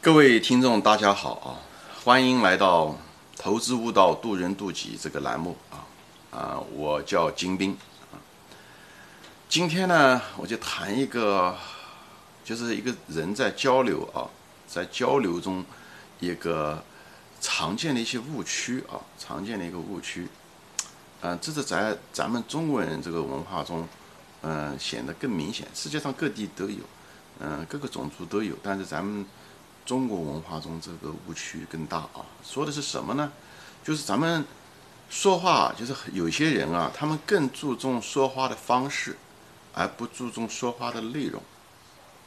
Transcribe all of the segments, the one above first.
各位听众，大家好啊！欢迎来到《投资悟道，渡人渡己》这个栏目啊啊！我叫金兵啊。今天呢，我就谈一个，就是一个人在交流啊，在交流中一个常见的一些误区啊，常见的一个误区。嗯，这是在咱们中国人这个文化中，嗯，显得更明显。世界上各地都有，嗯，各个种族都有，但是咱们。中国文化中这个误区更大啊，说的是什么呢？就是咱们说话，就是有些人啊，他们更注重说话的方式，而不注重说话的内容。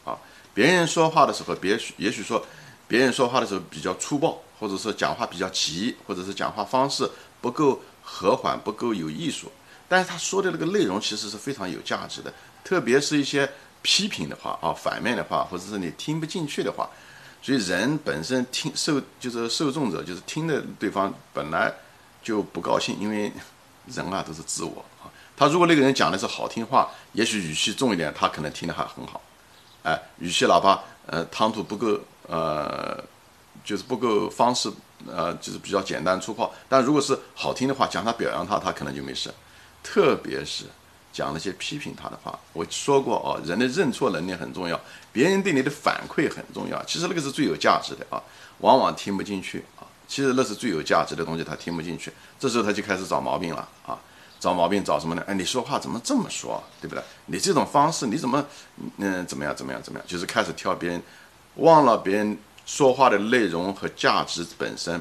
啊，别人说话的时候，别也许说别人说话的时候比较粗暴，或者是讲话比较急，或者是讲话方式不够和缓，不够有艺术。但是他说的那个内容其实是非常有价值的，特别是一些批评的话啊，反面的话，或者是你听不进去的话。所以人本身听受就是受众者，就是听的对方本来就不高兴，因为人啊都是自我啊。他如果那个人讲的是好听话，也许语气重一点，他可能听得还很好。哎，语气哪怕呃谈吐不够呃，就是不够方式呃，就是比较简单粗暴。但如果是好听的话，讲他表扬他，他可能就没事。特别是。讲那些批评他的话，我说过啊，人的认错能力很重要，别人对你的反馈很重要。其实那个是最有价值的啊，往往听不进去啊。其实那是最有价值的东西，他听不进去，这时候他就开始找毛病了啊。找毛病找什么呢？哎，你说话怎么这么说，对不对？你这种方式你怎么嗯怎么样怎么样怎么样？就是开始挑别人，忘了别人说话的内容和价值本身，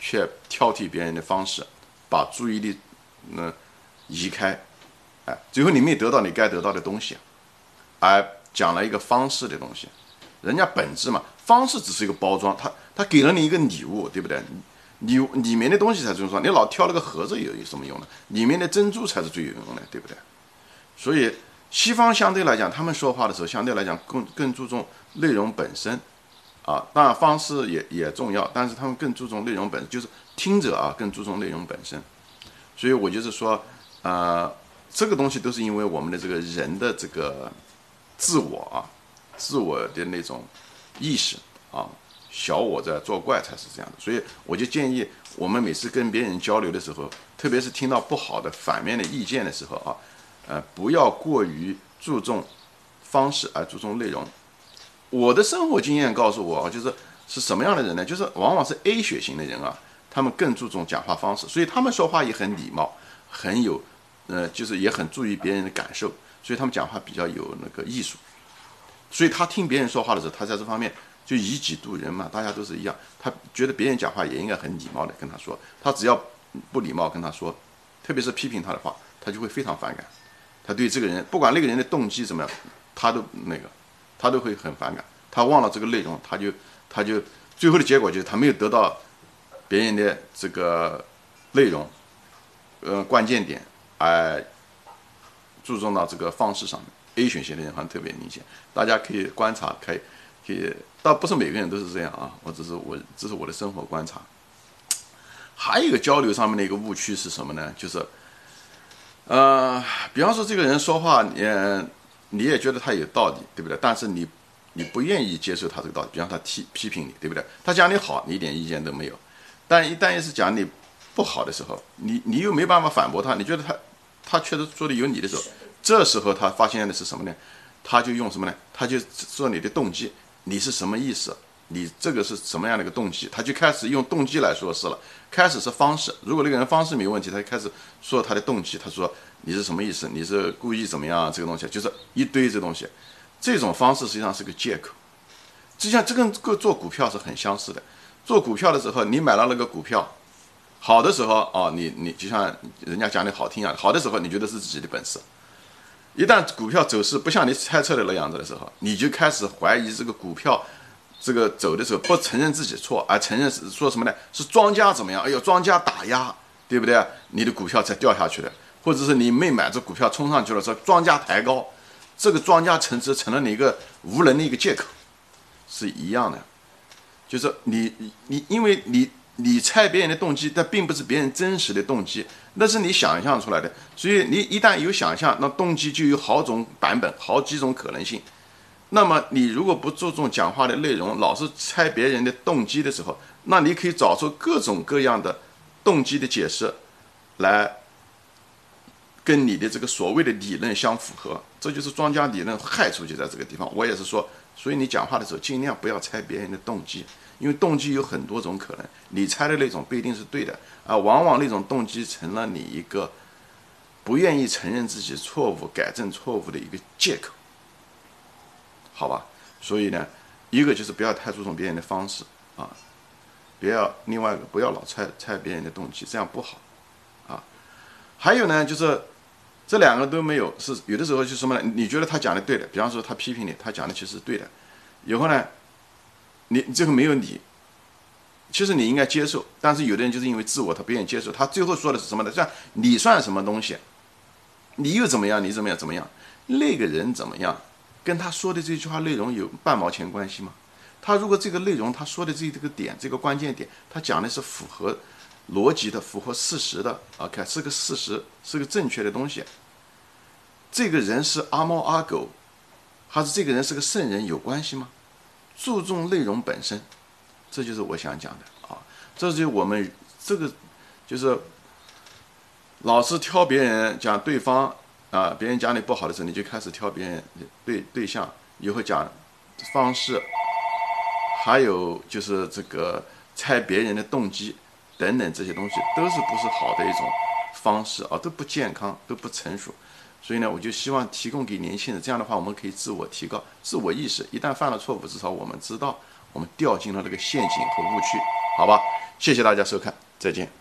却挑剔别人的方式，把注意力嗯移开。最后你没得到你该得到的东西，而讲了一个方式的东西，人家本质嘛，方式只是一个包装，他他给了你一个礼物，对不对？礼里面的东西才最重要，你老挑那个盒子有有什么用呢？里面的珍珠才是最有用的，对不对？所以西方相对来讲，他们说话的时候相对来讲更更注重内容本身，啊，当然方式也也重要，但是他们更注重内容本，就是听者啊更注重内容本身。所以我就是说，啊。这个东西都是因为我们的这个人的这个自我啊，自我的那种意识啊，小我在作怪才是这样的。所以我就建议我们每次跟别人交流的时候，特别是听到不好的反面的意见的时候啊，呃，不要过于注重方式而注重内容。我的生活经验告诉我，就是是什么样的人呢？就是往往是 A 血型的人啊，他们更注重讲话方式，所以他们说话也很礼貌，很有。呃，就是也很注意别人的感受，所以他们讲话比较有那个艺术。所以他听别人说话的时候，他在这方面就以己度人嘛，大家都是一样。他觉得别人讲话也应该很礼貌的跟他说，他只要不礼貌跟他说，特别是批评他的话，他就会非常反感。他对这个人，不管那个人的动机怎么样，他都那个，他都会很反感。他忘了这个内容，他就他就最后的结果就是他没有得到别人的这个内容，呃，关键点。哎，注重到这个方式上面，A 选型的人好像特别明显，大家可以观察，可以，可以，倒不是每个人都是这样啊，我只是我，这是我的生活观察。还有一个交流上面的一个误区是什么呢？就是，呃，比方说这个人说话，嗯你也觉得他有道理，对不对？但是你你不愿意接受他这个道理，比方他批批评你，对不对？他讲你好，你一点意见都没有，但一旦要是讲你不好的时候，你你又没办法反驳他，你觉得他。他确实做的有理的时候，这时候他发现的是什么呢？他就用什么呢？他就说你的动机，你是什么意思？你这个是什么样的一个动机？他就开始用动机来说事了。开始是方式，如果那个人方式没问题，他就开始说他的动机。他说你是什么意思？你是故意怎么样？这个东西就是一堆这东西。这种方式实际上是个借口。就像这跟个做股票是很相似的。做股票的时候，你买了那个股票。好的时候哦，你你就像人家讲的好听啊，好的时候你觉得是自己的本事，一旦股票走势不像你猜测的那样子的时候，你就开始怀疑这个股票这个走的时候不承认自己错，而承认是说什么呢？是庄家怎么样？哎呦，庄家打压，对不对？你的股票才掉下去的，或者是你没买这股票冲上去了，说庄家抬高，这个庄家成只成了你一个无能的一个借口，是一样的，就是你你因为你。你猜别人的动机，但并不是别人真实的动机，那是你想象出来的。所以你一旦有想象，那动机就有好种版本，好几种可能性。那么你如果不注重讲话的内容，老是猜别人的动机的时候，那你可以找出各种各样的动机的解释，来跟你的这个所谓的理论相符合。这就是庄家理论害处就在这个地方。我也是说，所以你讲话的时候尽量不要猜别人的动机，因为动机有很多种可能，你猜的那种不一定是对的啊。往往那种动机成了你一个不愿意承认自己错误、改正错误的一个借口。好吧，所以呢，一个就是不要太注重别人的方式啊，不要另外一个不要老猜猜别人的动机，这样不好啊。还有呢，就是这两个都没有，是有的时候就什么呢？你觉得他讲的对的，比方说他批评你，他讲的其实是对的，以后呢，你最后没有你，其实你应该接受，但是有的人就是因为自我，他不愿意接受，他最后说的是什么呢？像你算什么东西？你又怎么样？你怎么样？怎么样？那个人怎么样？跟他说的这句话内容有半毛钱关系吗？他如果这个内容他说的这这个点这个关键点，他讲的是符合逻辑的、符合事实的，OK，是个事实，是个正确的东西。这个人是阿猫阿狗，还是这个人是个圣人有关系吗？注重内容本身，这就是我想讲的啊。这就我们这个就是老是挑别人讲对方。啊，别人讲你不好的时候，你就开始挑别人对对象，以后讲方式，还有就是这个猜别人的动机等等这些东西，都是不是好的一种方式啊，都不健康，都不成熟。所以呢，我就希望提供给年轻人，这样的话我们可以自我提高、自我意识。一旦犯了错误，至少我们知道我们掉进了这个陷阱和误区，好吧？谢谢大家收看，再见。